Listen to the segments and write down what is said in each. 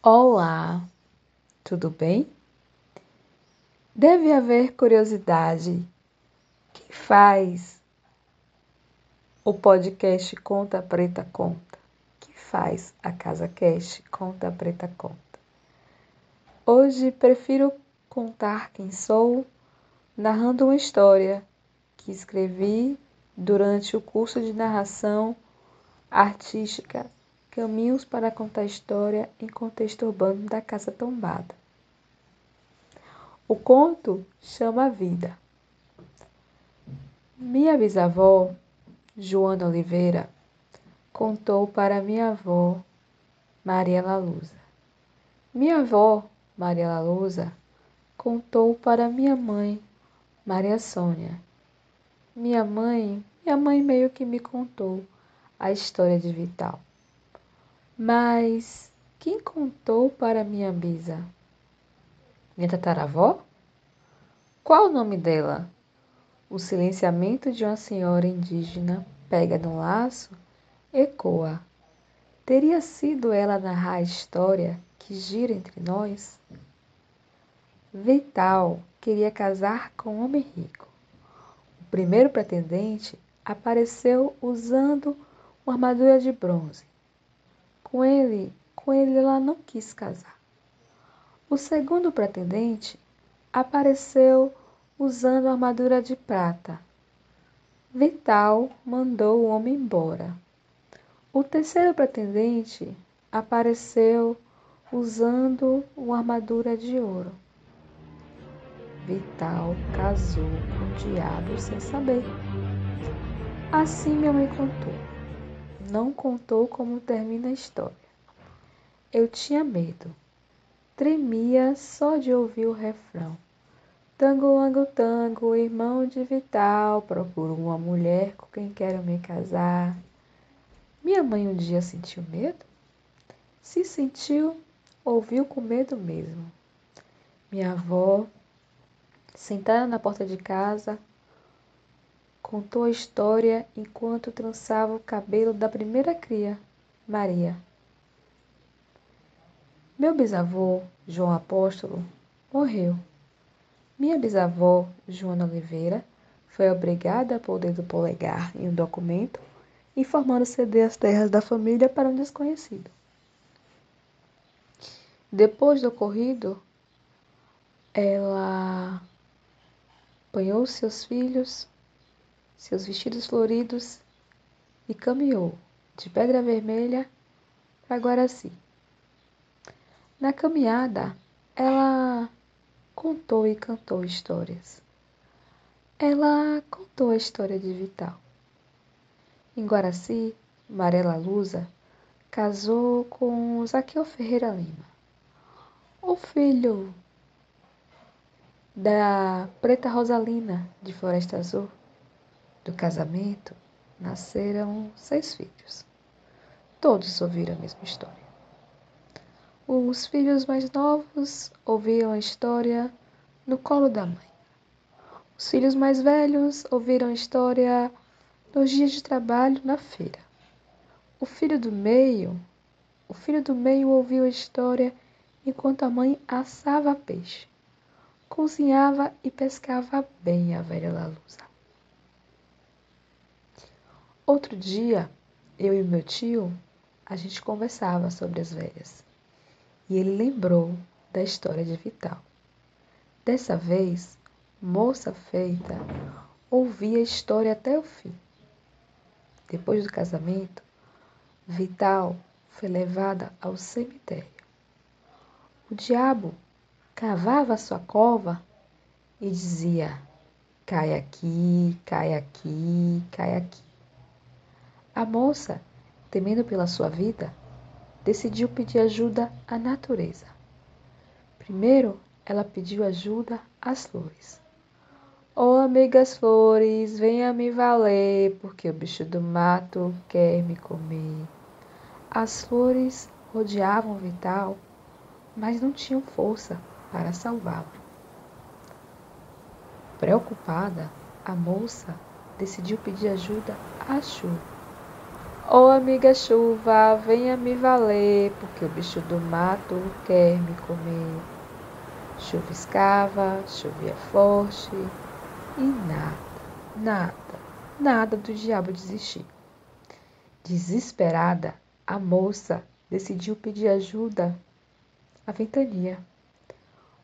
Olá, tudo bem? Deve haver curiosidade. Quem faz o podcast Conta Preta Conta? Que faz a Casa Cast Conta Preta Conta? Hoje prefiro contar quem sou, narrando uma história que escrevi durante o curso de narração artística Caminhos para contar história em contexto urbano da Casa Tombada. O conto chama a vida. Minha bisavó, Joana Oliveira, contou para minha avó, Maria Lalusa. Minha avó, Maria Lalusa, contou para minha mãe, Maria Sônia. Minha mãe, minha mãe meio que me contou a história de Vital. Mas quem contou para minha bisa? Minha tataravó? Qual o nome dela? O silenciamento de uma senhora indígena pega no laço, ecoa. Teria sido ela narrar a história que gira entre nós? Vital queria casar com um homem rico. O primeiro pretendente apareceu usando uma armadura de bronze com ele, com ele ela não quis casar. O segundo pretendente apareceu usando armadura de prata. Vital mandou o homem embora. O terceiro pretendente apareceu usando uma armadura de ouro. Vital casou com o diabo sem saber. Assim minha mãe contou não contou como termina a história. Eu tinha medo. Tremia só de ouvir o refrão. Tango, ango, tango, irmão de Vital, procuro uma mulher com quem quero me casar. Minha mãe um dia sentiu medo? Se sentiu, ouviu com medo mesmo. Minha avó, sentada na porta de casa, contou a história enquanto trançava o cabelo da primeira cria, Maria. Meu bisavô, João Apóstolo, morreu. Minha bisavó, Joana Oliveira, foi obrigada a pôr do polegar em um documento informando ceder as terras da família para um desconhecido. Depois do ocorrido, ela apanhou seus filhos seus vestidos floridos e caminhou de Pedra Vermelha para Guaraci. Na caminhada, ela contou e cantou histórias. Ela contou a história de Vital. Em Guaraci, Marela Lusa casou com Zaqueu Ferreira Lima, o filho da Preta Rosalina de Floresta Azul. Do casamento nasceram seis filhos. Todos ouviram a mesma história. Os filhos mais novos ouviram a história no colo da mãe. Os filhos mais velhos ouviram a história nos dias de trabalho na feira. O filho do meio, o filho do meio ouviu a história enquanto a mãe assava peixe. Cozinhava e pescava bem a velha Lalusa. Outro dia, eu e meu tio, a gente conversava sobre as velhas. E ele lembrou da história de Vital. Dessa vez, moça feita, ouvia a história até o fim. Depois do casamento, Vital foi levada ao cemitério. O diabo cavava sua cova e dizia: cai aqui, cai aqui, cai aqui. A moça, temendo pela sua vida, decidiu pedir ajuda à natureza. Primeiro, ela pediu ajuda às flores. Oh, amigas flores, venha me valer, porque o bicho do mato quer me comer. As flores rodeavam Vital, mas não tinham força para salvá-lo. Preocupada, a moça decidiu pedir ajuda à chuva. Ô oh, amiga chuva, venha me valer, porque o bicho do mato quer me comer. Chuviscava, chovia forte e nada, nada, nada do diabo desistir. Desesperada, a moça decidiu pedir ajuda à ventania.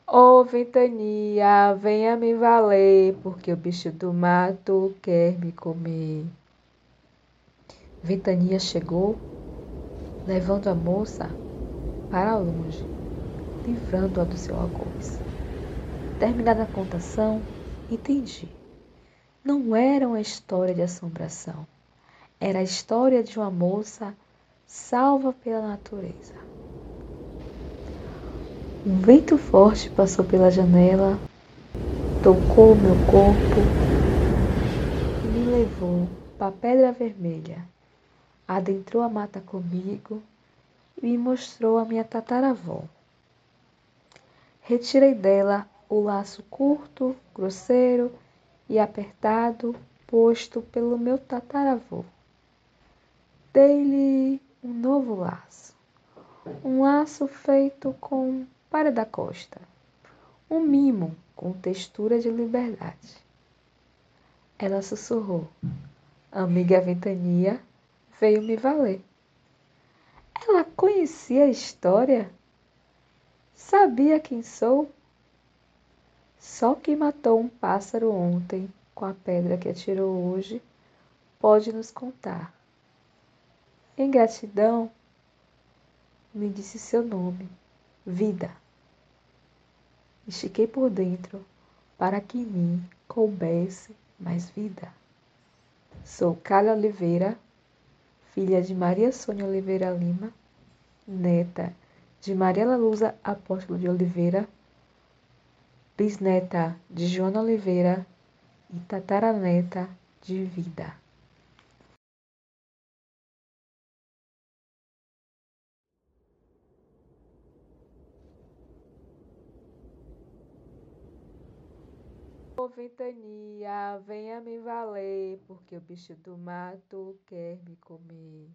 Ô oh, ventania, venha me valer, porque o bicho do mato quer me comer. Ventania chegou, levando a moça para longe, livrando-a do seu algoz. Terminada a contação, entendi. Não era uma história de assombração, era a história de uma moça salva pela natureza. Um vento forte passou pela janela, tocou meu corpo e me levou para a Pedra Vermelha. Adentrou a mata comigo e me mostrou a minha tataravó. Retirei dela o laço curto, grosseiro e apertado posto pelo meu tataravô. Dei-lhe um novo laço, um laço feito com para da costa. Um mimo com textura de liberdade. Ela sussurrou. Amiga Ventania veio me valer. Ela conhecia a história? Sabia quem sou? Só quem matou um pássaro ontem com a pedra que atirou hoje pode nos contar. Em gratidão, me disse seu nome, vida. Estiquei por dentro para que em mim coubesse mais vida. Sou Cália Oliveira, filha de Maria Sônia Oliveira Lima, neta de Mariela Luza Apóstolo de Oliveira, bisneta de Joana Oliveira e tataraneta de Vida. Ventania, venha me valer, porque o bicho do mato quer me comer.